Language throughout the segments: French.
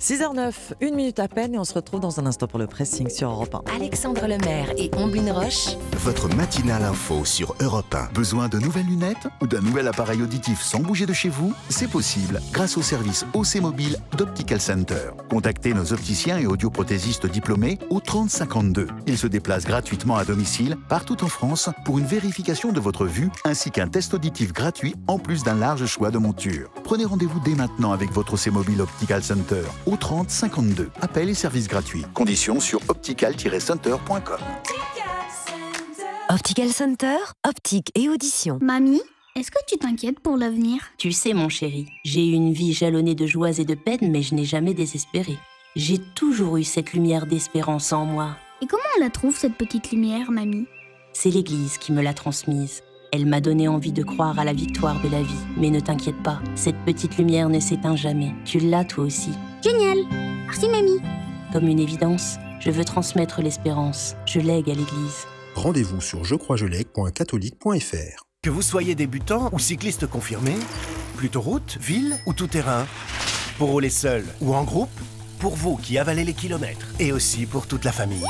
6h09, une minute à peine et on se retrouve dans un instant pour le pressing sur Europe 1. Alexandre Lemaire et Omblin Roche. Votre matinale info sur Europe 1. Besoin de nouvelles lunettes ou d'un nouvel appareil auditif sans bouger de chez vous? C'est possible grâce au service OC Mobile d'Optical Center. Contactez nos opticiens et audioprothésistes diplômés au 3052. Ils se déplacent gratuitement à domicile partout en France pour une vérification de votre vue ainsi qu'un test auditif gratuit en plus d'un large choix de montures. Prenez rendez-vous dès maintenant avec votre OC Mobile Optical Center au 30 52. Appel et service gratuits. Conditions sur optical-center.com. Optical Center, optique et audition. Mamie, est-ce que tu t'inquiètes pour l'avenir? Tu sais, mon chéri, j'ai eu une vie jalonnée de joies et de peines, mais je n'ai jamais désespéré. J'ai toujours eu cette lumière d'espérance en moi. Et comment on la trouve, cette petite lumière, mamie? C'est l'Église qui me l'a transmise. Elle m'a donné envie de croire à la victoire de la vie. Mais ne t'inquiète pas, cette petite lumière ne s'éteint jamais. Tu l'as toi aussi. Génial Merci, mamie Comme une évidence, je veux transmettre l'espérance. Je lègue à l'Église. Rendez-vous sur jecroisjelègue.catholique.fr. Que vous soyez débutant ou cycliste confirmé, plutôt route, ville ou tout terrain, pour rouler seul ou en groupe, pour vous qui avalez les kilomètres et aussi pour toute la famille.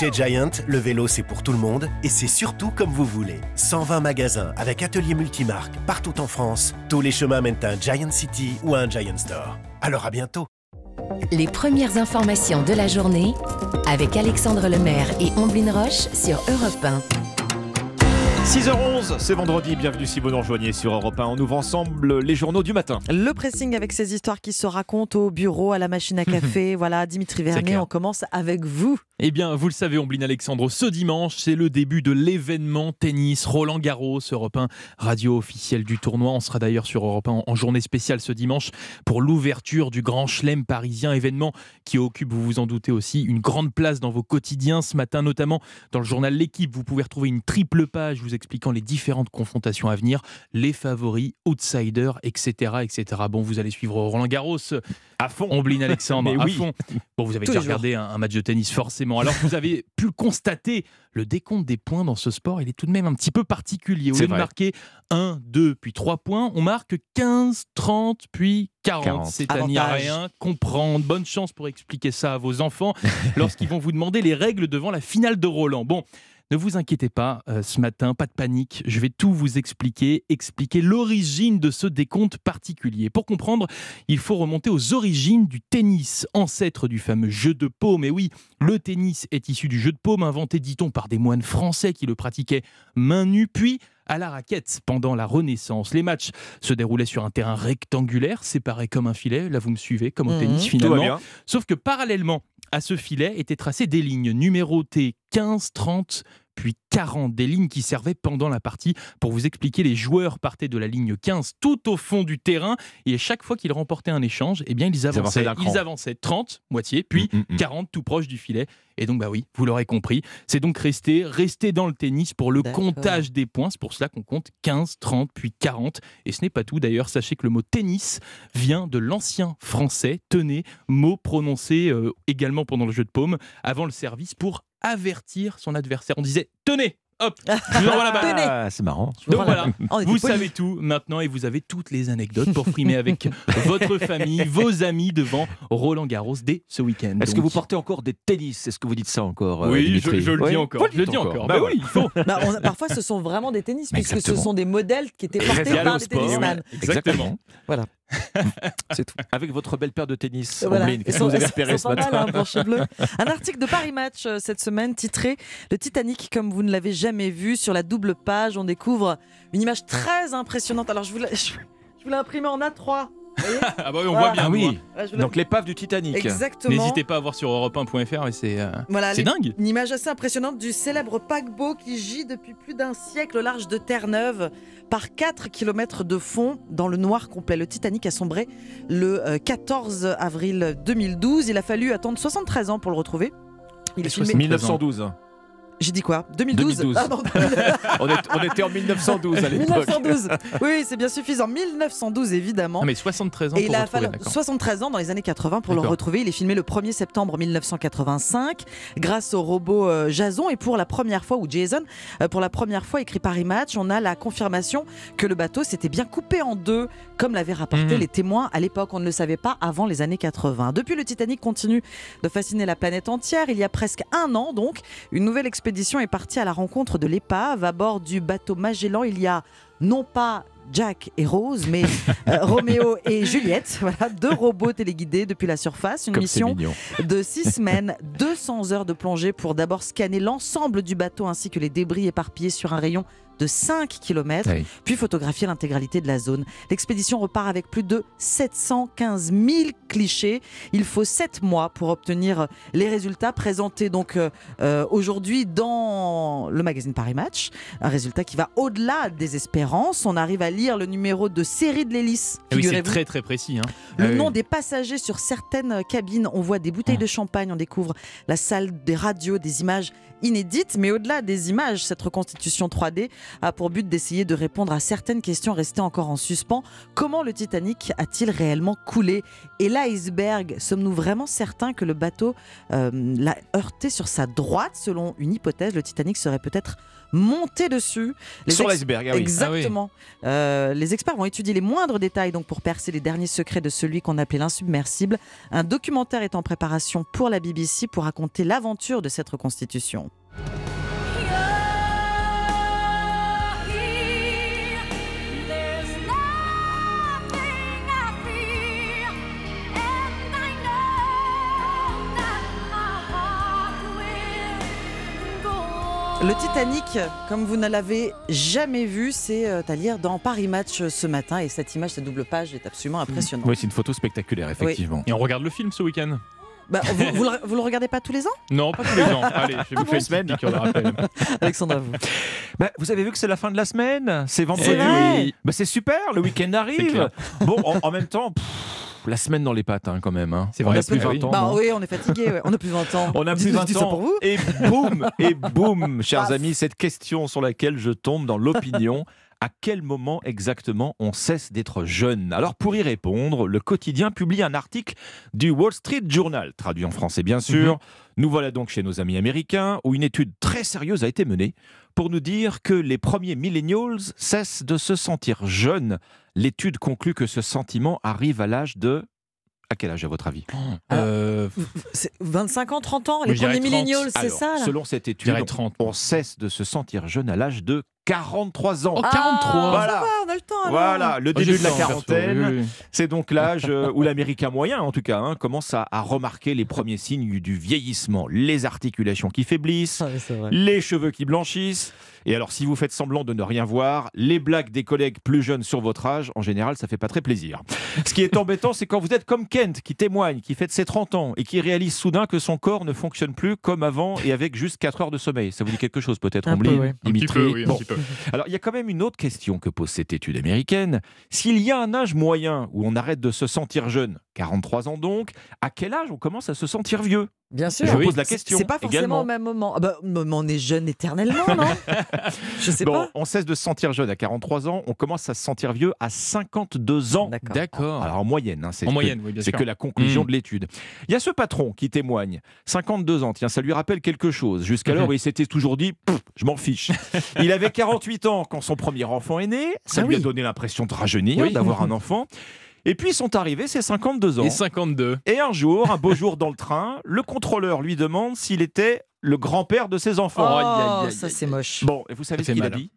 Chez Giant, le vélo c'est pour tout le monde et c'est surtout comme vous voulez. 120 magasins avec ateliers multimarques partout en France. Tous les chemins mènent à un Giant City ou à un Giant Store. Alors à bientôt. Les premières informations de la journée avec Alexandre Lemaire et Omblin Roche sur Europe 1. 6h11, c'est vendredi, bienvenue si vous nous rejoignez sur Europe 1. On ouvre ensemble les journaux du matin. Le pressing avec ces histoires qui se racontent au bureau, à la machine à café. voilà, Dimitri Vernet, on commence avec vous. Eh bien, vous le savez, Omblin Alexandre, ce dimanche, c'est le début de l'événement tennis Roland Garros, Europe 1, radio officielle du tournoi. On sera d'ailleurs sur Europe 1 en journée spéciale ce dimanche pour l'ouverture du Grand Chelem parisien, événement qui occupe, vous vous en doutez aussi, une grande place dans vos quotidiens. Ce matin, notamment dans le journal L'équipe, vous pouvez retrouver une triple page vous expliquant les différentes confrontations à venir, les favoris, outsiders, etc. etc. Bon, vous allez suivre Roland Garros À fond. Omblin Alexandre, Mais à oui. fond. Bon, vous avez déjà regardé un, un match de tennis, forcément. Alors, vous avez pu le constater, le décompte des points dans ce sport, il est tout de même un petit peu particulier. Au lieu de marquer 1, 2, puis 3 points, on marque 15, 30, puis 40. 40. C'est à n'y rien comprendre. Bonne chance pour expliquer ça à vos enfants lorsqu'ils vont vous demander les règles devant la finale de Roland. Bon. Ne vous inquiétez pas, euh, ce matin, pas de panique, je vais tout vous expliquer, expliquer l'origine de ce décompte particulier. Pour comprendre, il faut remonter aux origines du tennis, ancêtre du fameux jeu de paume. Et oui, le tennis est issu du jeu de paume, inventé, dit-on, par des moines français qui le pratiquaient main nue, puis à la raquette pendant la Renaissance. Les matchs se déroulaient sur un terrain rectangulaire, séparé comme un filet. Là, vous me suivez, comme au Mhm. tennis finalement. Sauf que parallèlement à ce filet étaient tracées des lignes numérotées 15, 30, puis 40, des lignes qui servaient pendant la partie. Pour vous expliquer, les joueurs partaient de la ligne 15 tout au fond du terrain et à chaque fois qu'ils remportaient un échange, eh bien ils avançaient ils avançaient 30, moitié, puis Mm, mm, mm. 40 tout proche du filet. Et donc bah oui, vous l'aurez compris, c'est donc resté resté dans le tennis pour le comptage des points, c'est pour cela qu'on compte 15, 30 puis 40 et ce n'est pas tout d'ailleurs, sachez que le mot tennis vient de l'ancien français, tenez, mot prononcé euh, également pendant le jeu de paume avant le service pour avertir son adversaire. On disait tenez, hop, je vous envoie la balle. Ah, c'est marrant. Donc voilà, vous polis. savez tout maintenant et vous avez toutes les anecdotes pour frimer avec votre famille, vos amis devant Roland Garros dès ce week-end. Est-ce que vous portez encore des tennis? Est-ce que vous dites ça encore euh, Oui, je, le Oui, dis encore. Je le dis encore. Bah Bah ouais. oui, il faut. Bah, on- parfois, ce sont vraiment des tennis, puisque ce sont des modèles qui étaient portés par des tennisman. oui. Exactement. Voilà. C'est tout. Avec votre belle paire de tennis, Voilà. Qu'est-ce que vous avez repéré ce mal, matin hein, Bleu. Un article de Paris Match euh, cette semaine titré Le Titanic comme vous ne l'avez jamais vu. Sur la double page, on découvre une image très impressionnante. Alors, je vous l'ai je vous l'ai imprimé en A3. Ah bah oui, on Voilà. voit bien. Ah oui, donc l'épave du Titanic. Exactement. N'hésitez pas à voir sur europe1.fr, mais c'est euh, Voilà, c'est dingue. Une image assez impressionnante du célèbre paquebot qui gît depuis plus d'un siècle au large de Terre-Neuve par 4 km de fond dans le noir complet. Le Titanic a sombré le euh, 14 avril 2012. Il a fallu attendre 73 ans pour le retrouver. Il est Et filmé 1912. J'ai dit quoi? 2012, 2012. Ah non, on, est- on était en 1912 à l'époque. 1912. Oui, c'est bien suffisant. 1912, évidemment. Non, mais 73 ans Et pour il a retrouver, fallu d'accord. 73 ans dans les années 80 pour le retrouver. Il est filmé le 1er septembre 1985 grâce au robot euh, Jason. Et pour la première fois, ou Jason, euh, pour la première fois écrit Paris Match, on a la confirmation que le bateau s'était bien coupé en deux, comme l'avaient rapporté Mhm. les témoins à l'époque. On ne le savait pas avant les années 80. Depuis, le Titanic continue de fasciner la planète entière. Il y a presque un an, donc, une nouvelle expédition est partie à la rencontre de l'épave. À bord du bateau Magellan, il y a non pas Jack et Rose, mais euh, Roméo et Juliette, voilà, deux robots téléguidés depuis la surface. Une Comme mission de six semaines, 200 heures de plongée pour d'abord scanner l'ensemble du bateau ainsi que les débris éparpillés sur un rayon de 5 km, Oui. puis photographier l'intégralité de la zone. L'expédition repart avec plus de 715 000 clichés. Il faut 7 mois pour obtenir les résultats présentés donc euh, euh, aujourd'hui dans le magazine Paris Match. Un résultat qui va au-delà des espérances. On arrive à lire le numéro de série de l'hélice. Ah oui, c'est très très précis. hein. Le Ah oui. nom des passagers sur certaines cabines, on voit des bouteilles de champagne, on découvre la salle des radios, des images inédites, mais au-delà des images, cette reconstitution 3D a pour but d'essayer de répondre à certaines questions restées encore en suspens. Comment le Titanic a-t-il réellement coulé? Et l'iceberg, sommes-nous vraiment certains que le bateau euh, l'a heurté sur sa droite? Selon une hypothèse, le Titanic serait peut-être monté dessus. Les Sur l'iceberg, ah oui. Exactement. Euh, les experts vont étudier les moindres détails donc pour percer les derniers secrets de celui qu'on appelait l'insubmersible. Un documentaire est en préparation pour la BBC pour raconter l'aventure de cette reconstitution. Le Titanic, comme vous ne l'avez jamais vu, c'est euh, à lire dans Paris Match ce matin. Et cette image, cette double page est absolument impressionnante. Oui, c'est une photo spectaculaire, effectivement. Et on regarde le film ce week-end? Bah, vous, vous le, vous le regardez pas tous les ans? Non, pas tous les ans. Allez, je vais vous faire une semaine. à vous. Bah, vous avez vu que c'est la fin de la semaine? C'est vendredi. C'est. Bah, c'est super, le week-end arrive. Bon, en, en même temps, pff, la semaine dans les pattes hein, quand même. hein. C'est On vrai, a c'est plus vrai, 20 ans. Bah oui, on est fatigué. ouais. On a plus 20 ans. On a plus Dites- 20 je dis ça ans. pour vous Et boum, et boum, chers amis, cette question sur laquelle je tombe dans l'opinion. À quel moment exactement on cesse d'être jeune? Alors pour y répondre, le quotidien publie un article du Wall Street Journal, traduit en français bien sûr. Mhm. Nous voilà donc chez nos amis américains, où une étude très sérieuse a été menée pour nous dire que les premiers millennials cessent de se sentir jeunes. L'étude conclut que ce sentiment arrive à l'âge de... À quel âge à votre avis? Euh, C'est 25 ans, 30 ans, les premiers 30. millennials, c'est ça là? Selon cette étude, dirais 30. on cesse de se sentir jeune à l'âge de 43 ans. Oh, 43 Ah, Voilà. ça va, on a le temps. alors. Voilà, le Oh, début de la quarantaine, oui, oui. c'est donc l'âge où l'Américain moyen, en tout cas, hein, commence à, à remarquer les premiers signes du vieillissement. Les articulations qui faiblissent, Ah oui, les cheveux qui blanchissent. Et alors, si vous faites semblant de ne rien voir, les blagues des collègues plus jeunes sur votre âge, en général, ça fait pas très plaisir. Ce qui est embêtant, c'est quand vous êtes comme Kent, qui témoigne, qui fête ses 30 ans et qui réalise soudain que son corps ne fonctionne plus comme avant et avec juste 4 heures de sommeil. Ça vous dit quelque chose peut-être, Un peu, Ombline, ouais. Un petit Dimitri peu, oui, un Bon. petit peu. Alors, il y a quand même une autre question que pose cette étude américaine. S'il y a un âge moyen où on arrête de se sentir jeune, 43 ans donc, à quel âge on commence à se sentir vieux? Bien sûr. Je vous Oui. pose la question. C'est pas forcément également. au même moment. Ah bah, on est jeune éternellement, non Je sais Bon, pas. on cesse de se sentir jeune à 43 ans, on commence à se sentir vieux à 52 ans. D'accord. Alors en moyenne, hein, c'est En que- moyenne, oui, bien C'est sûr. que la conclusion Mm. de l'étude. Il y a ce patron qui témoigne, 52 ans, tiens, ça lui rappelle quelque chose. Jusqu'alors, Mhm. il s'était toujours dit, je m'en fiche. il avait 48 ans quand son premier enfant est né, ça Ah lui a donné l'impression de rajeunir, Oui. d'avoir un enfant. Et puis sont arrivés ses 52 ans. Et 52. Et un jour, un beau jour dans le train, le contrôleur lui demande s'il était le grand-père de ses Oh, enfants. aïe, ça c'est moche. Bon, et vous savez Ça ce qu'il a dit?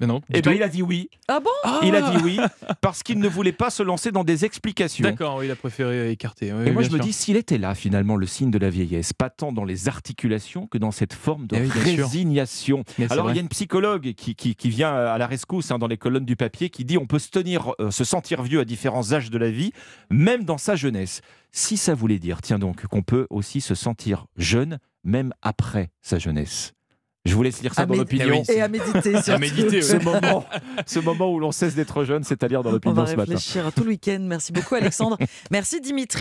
Mais non. Eh du ben, tout. il a dit oui. Ah bon Il a dit oui parce qu'il ne voulait pas se lancer dans des explications. D'accord, oui, il a préféré écarter. oui, Et moi, bien je me dis, s'il était là, finalement, le signe de la vieillesse, pas tant dans les articulations que dans cette forme de Eh oui, bien résignation. Alors, il y a une psychologue qui, qui, qui vient à la rescousse hein, dans les colonnes du papier qui dit on peut se, tenir, euh, se sentir vieux à différents âges de la vie, même dans sa jeunesse. Si ça voulait dire, tiens donc, qu'on peut aussi se sentir jeune, même après sa jeunesse. Je vous laisse lire ça À dans l'opinion. Et à méditer. À méditer, Ce oui. moment, ce moment où l'on cesse d'être jeune, c'est-à-dire dans On l'opinion va ce matin. réfléchir à tout le week-end. Merci beaucoup Alexandre. Merci Dimitri.